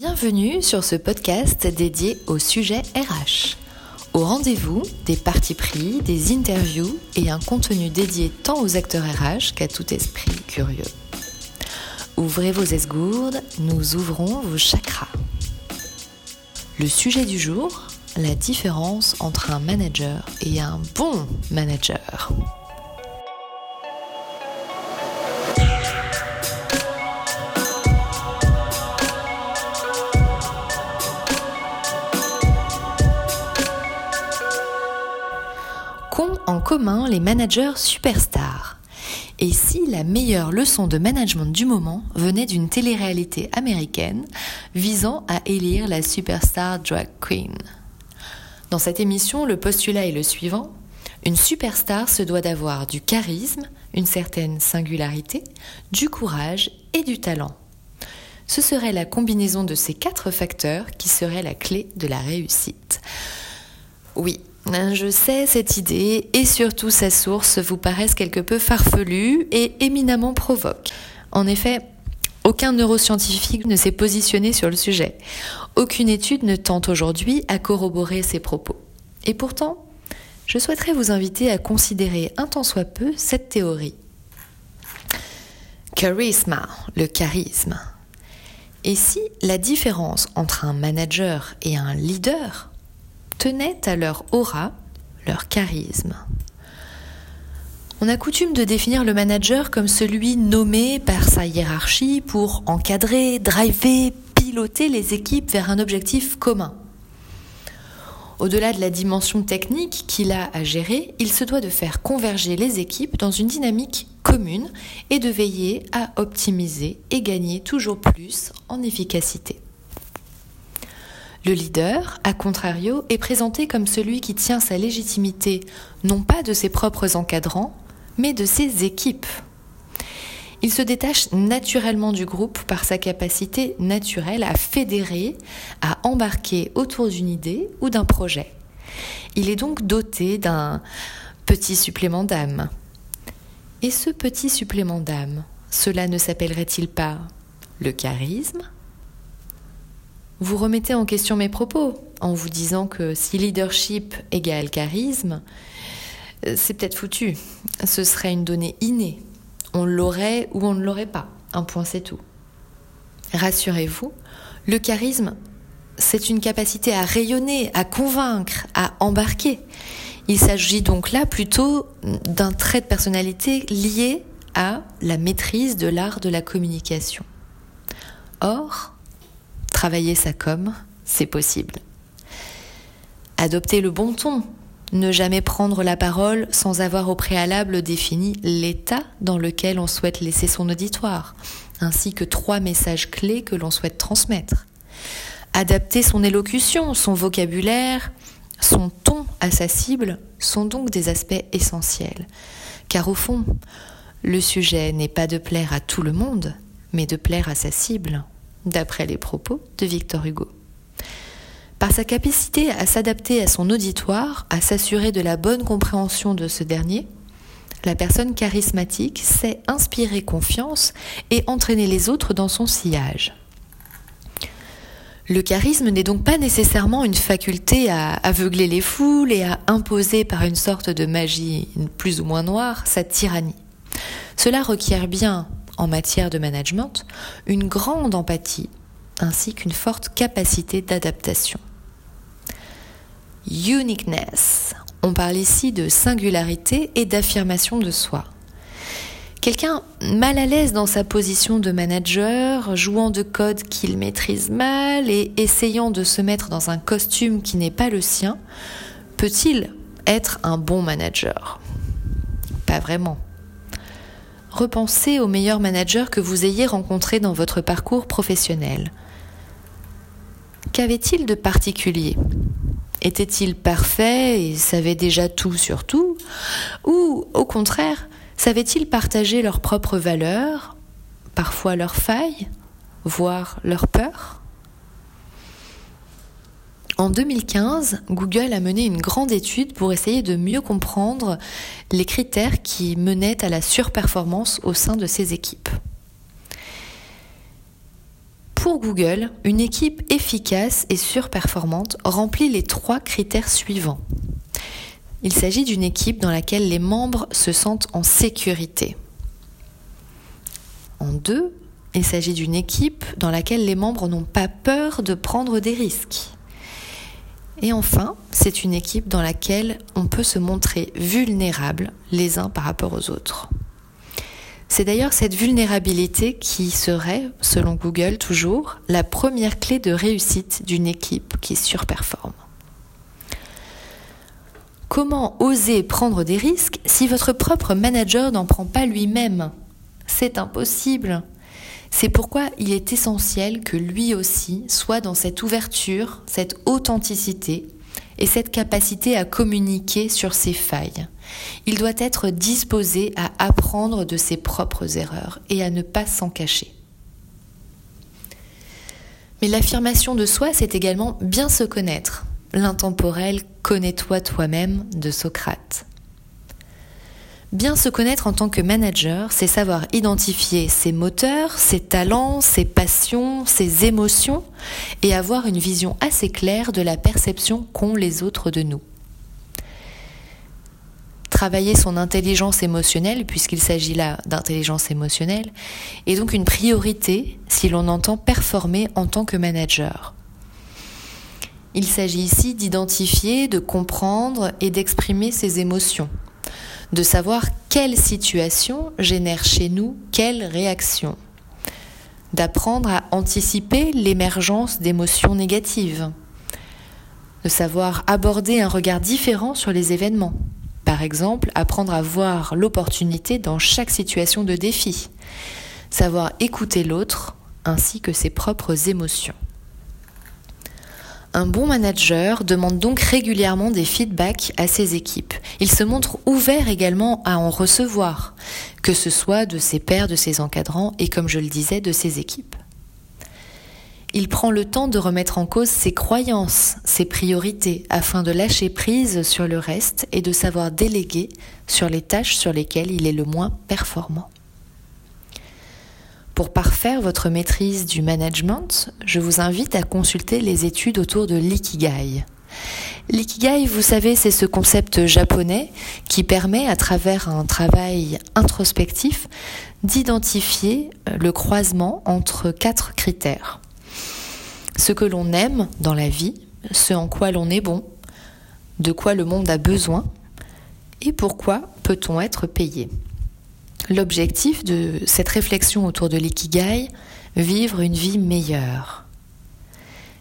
Bienvenue sur ce podcast dédié au sujet RH. Au rendez-vous, des parties pris, des interviews et un contenu dédié tant aux acteurs RH qu'à tout esprit curieux. Ouvrez vos esgourdes, nous ouvrons vos chakras. Le sujet du jour, la différence entre un manager et un bon manager. Les managers superstars Et si la meilleure leçon de management du moment venait d'une télé-réalité américaine visant à élire la superstar drag queen? Dans cette émission, le postulat est le suivant. Une superstar se doit d'avoir du charisme, une certaine singularité, du courage et du talent. Ce serait la combinaison de ces quatre facteurs qui serait la clé de la réussite. Oui, je sais, cette idée et surtout sa source vous paraissent quelque peu farfelues et éminemment provoquent. En effet, aucun neuroscientifique ne s'est positionné sur le sujet. Aucune étude ne tente aujourd'hui à corroborer ces propos. Et pourtant, je souhaiterais vous inviter à considérer un tant soit peu cette théorie. Charisma, le charisme. Et si la différence entre un manager et un leader tenaient à leur aura, leur charisme. On a coutume de définir le manager comme celui nommé par sa hiérarchie pour encadrer, driver, piloter les équipes vers un objectif commun. Au-delà de la dimension technique qu'il a à gérer, il se doit de faire converger les équipes dans une dynamique commune et de veiller à optimiser et gagner toujours plus en efficacité. Le leader, à contrario, est présenté comme celui qui tient sa légitimité non pas de ses propres encadrants, mais de ses équipes. Il se détache naturellement du groupe par sa capacité naturelle à fédérer, à embarquer autour d'une idée ou d'un projet. Il est donc doté d'un petit supplément d'âme. Et ce petit supplément d'âme, cela ne s'appellerait-il pas le charisme? Vous remettez en question mes propos en vous disant que si leadership égale charisme, euh, c'est peut-être foutu. Ce serait une donnée innée. On l'aurait ou on ne l'aurait pas. Un point, c'est tout. Rassurez-vous, le charisme, c'est une capacité à rayonner, à convaincre, à embarquer. Il s'agit donc là plutôt d'un trait de personnalité lié à la maîtrise de l'art de la communication. Or, Travailler sa com, c'est possible. Adopter le bon ton, ne jamais prendre la parole sans avoir au préalable défini l'état dans lequel on souhaite laisser son auditoire, ainsi que trois messages clés que l'on souhaite transmettre. Adapter son élocution, son vocabulaire, son ton à sa cible sont donc des aspects essentiels. Car au fond, le sujet n'est pas de plaire à tout le monde, mais de plaire à sa cible d'après les propos de Victor Hugo. Par sa capacité à s'adapter à son auditoire, à s'assurer de la bonne compréhension de ce dernier, la personne charismatique sait inspirer confiance et entraîner les autres dans son sillage. Le charisme n'est donc pas nécessairement une faculté à aveugler les foules et à imposer par une sorte de magie plus ou moins noire sa tyrannie. Cela requiert bien en matière de management, une grande empathie ainsi qu'une forte capacité d'adaptation. Uniqueness. On parle ici de singularité et d'affirmation de soi. Quelqu'un mal à l'aise dans sa position de manager, jouant de codes qu'il maîtrise mal et essayant de se mettre dans un costume qui n'est pas le sien, peut-il être un bon manager? Pas vraiment repensez aux meilleurs managers que vous ayez rencontrés dans votre parcours professionnel. Qu'avait-il de particulier? Était-il parfait et savait déjà tout sur tout? Ou, au contraire, savaient-ils partager leurs propres valeurs, parfois leurs failles, voire leurs peurs? En 2015, Google a mené une grande étude pour essayer de mieux comprendre les critères qui menaient à la surperformance au sein de ses équipes. Pour Google, une équipe efficace et surperformante remplit les trois critères suivants. Il s'agit d'une équipe dans laquelle les membres se sentent en sécurité. En deux, il s'agit d'une équipe dans laquelle les membres n'ont pas peur de prendre des risques. Et enfin, c'est une équipe dans laquelle on peut se montrer vulnérable les uns par rapport aux autres. C'est d'ailleurs cette vulnérabilité qui serait, selon Google toujours, la première clé de réussite d'une équipe qui surperforme. Comment oser prendre des risques si votre propre manager n'en prend pas lui-même? C'est impossible. C'est pourquoi il est essentiel que lui aussi soit dans cette ouverture, cette authenticité et cette capacité à communiquer sur ses failles. Il doit être disposé à apprendre de ses propres erreurs et à ne pas s'en cacher. Mais l'affirmation de soi, c'est également bien se connaître. L'intemporel Connais-toi toi-même de Socrate. Bien se connaître en tant que manager, c'est savoir identifier ses moteurs, ses talents, ses passions, ses émotions et avoir une vision assez claire de la perception qu'ont les autres de nous. Travailler son intelligence émotionnelle, puisqu'il s'agit là d'intelligence émotionnelle, est donc une priorité si l'on entend performer en tant que manager. Il s'agit ici d'identifier, de comprendre et d'exprimer ses émotions de savoir quelle situation génère chez nous quelle réaction, d'apprendre à anticiper l'émergence d'émotions négatives, de savoir aborder un regard différent sur les événements. Par exemple, apprendre à voir l'opportunité dans chaque situation de défi, savoir écouter l'autre ainsi que ses propres émotions. Un bon manager demande donc régulièrement des feedbacks à ses équipes. Il se montre ouvert également à en recevoir, que ce soit de ses pairs, de ses encadrants et comme je le disais, de ses équipes. Il prend le temps de remettre en cause ses croyances, ses priorités, afin de lâcher prise sur le reste et de savoir déléguer sur les tâches sur lesquelles il est le moins performant. Pour parfaire votre maîtrise du management, je vous invite à consulter les études autour de l'ikigai. L'ikigai, vous savez, c'est ce concept japonais qui permet, à travers un travail introspectif, d'identifier le croisement entre quatre critères. Ce que l'on aime dans la vie, ce en quoi l'on est bon, de quoi le monde a besoin, et pourquoi peut-on être payé. L'objectif de cette réflexion autour de l'ikigai, vivre une vie meilleure.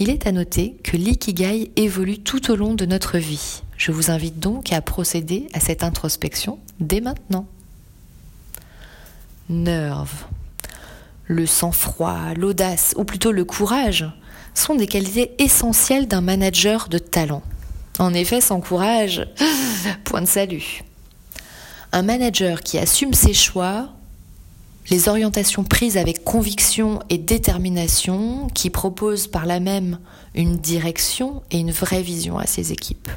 Il est à noter que l'ikigai évolue tout au long de notre vie. Je vous invite donc à procéder à cette introspection dès maintenant. Nerve. Le sang-froid, l'audace, ou plutôt le courage, sont des qualités essentielles d'un manager de talent. En effet, sans courage, point de salut un manager qui assume ses choix, les orientations prises avec conviction et détermination, qui propose par là même une direction et une vraie vision à ses équipes.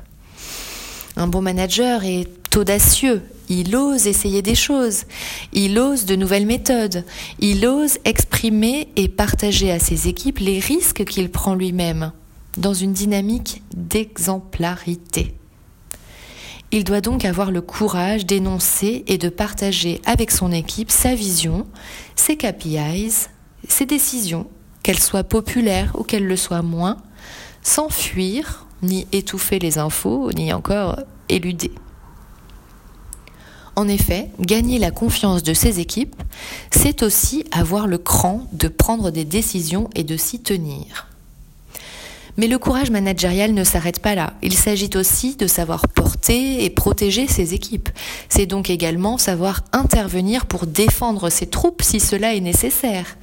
Un bon manager est audacieux, il ose essayer des choses, il ose de nouvelles méthodes, il ose exprimer et partager à ses équipes les risques qu'il prend lui-même dans une dynamique d'exemplarité. Il doit donc avoir le courage d'énoncer et de partager avec son équipe sa vision, ses KPIs, ses décisions, qu'elles soient populaires ou qu'elles le soient moins, sans fuir, ni étouffer les infos, ni encore éluder. En effet, gagner la confiance de ses équipes, c'est aussi avoir le cran de prendre des décisions et de s'y tenir. Mais le courage managérial ne s'arrête pas là. Il s'agit aussi de savoir porter et protéger ses équipes. C'est donc également savoir intervenir pour défendre ses troupes si cela est nécessaire,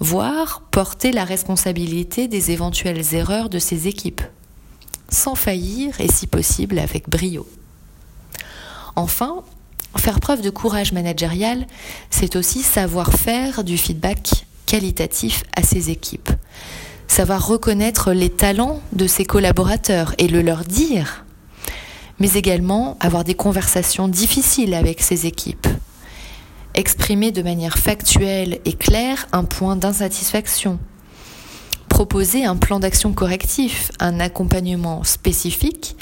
voire porter la responsabilité des éventuelles erreurs de ses équipes, sans faillir et si possible avec brio. Enfin, faire preuve de courage managérial, c'est aussi savoir faire du feedback qualitatif à ses équipes savoir reconnaître les talents de ses collaborateurs et le leur dire, mais également avoir des conversations difficiles avec ses équipes, exprimer de manière factuelle et claire un point d'insatisfaction, proposer un plan d'action correctif, un accompagnement spécifique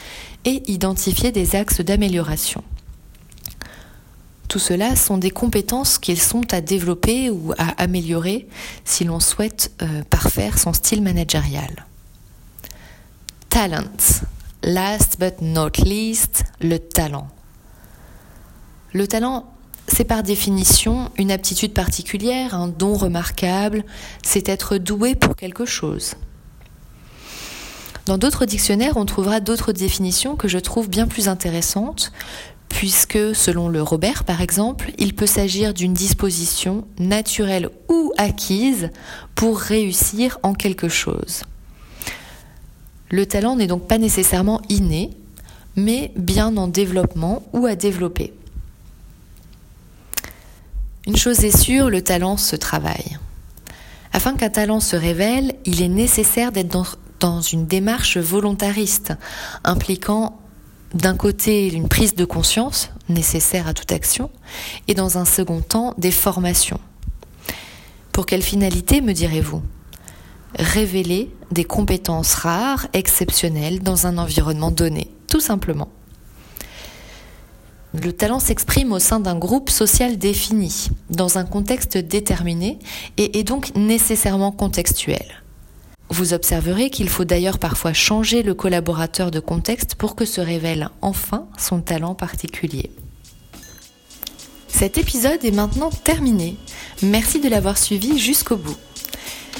et identifier des axes d'amélioration. Tout cela sont des compétences qui sont à développer ou à améliorer si l'on souhaite euh, parfaire son style managérial. Talent. Last but not least, le talent. Le talent, c'est par définition une aptitude particulière, un don remarquable, c'est être doué pour quelque chose. Dans d'autres dictionnaires, on trouvera d'autres définitions que je trouve bien plus intéressantes, puisque selon le Robert par exemple, il peut s'agir d'une disposition naturelle ou acquise pour réussir en quelque chose. Le talent n'est donc pas nécessairement inné, mais bien en développement ou à développer. Une chose est sûre, le talent se travaille. Afin qu'un talent se révèle, il est nécessaire d'être dans, une démarche volontariste, impliquant d'un côté une prise de conscience nécessaire à toute action, et dans un second temps des formations. Pour quelle finalité, me direz-vous? Révéler des compétences rares, exceptionnelles, dans un environnement donné, tout simplement. Le talent s'exprime au sein d'un groupe social défini, dans un contexte déterminé, et est donc nécessairement contextuel. Vous observerez qu'il faut d'ailleurs parfois changer le collaborateur de contexte pour que se révèle enfin son talent particulier. Cet épisode est maintenant terminé. Merci de l'avoir suivi jusqu'au bout.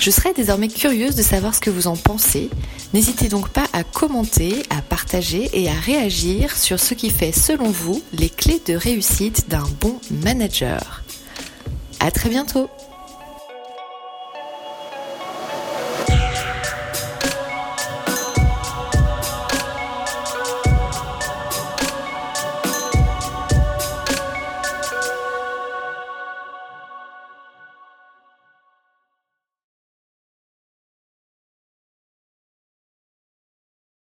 Je serais désormais curieuse de savoir ce que vous en pensez. N'hésitez donc pas à commenter, à partager et à réagir sur ce qui fait selon vous les clés de réussite d'un bon manager. À très bientôt!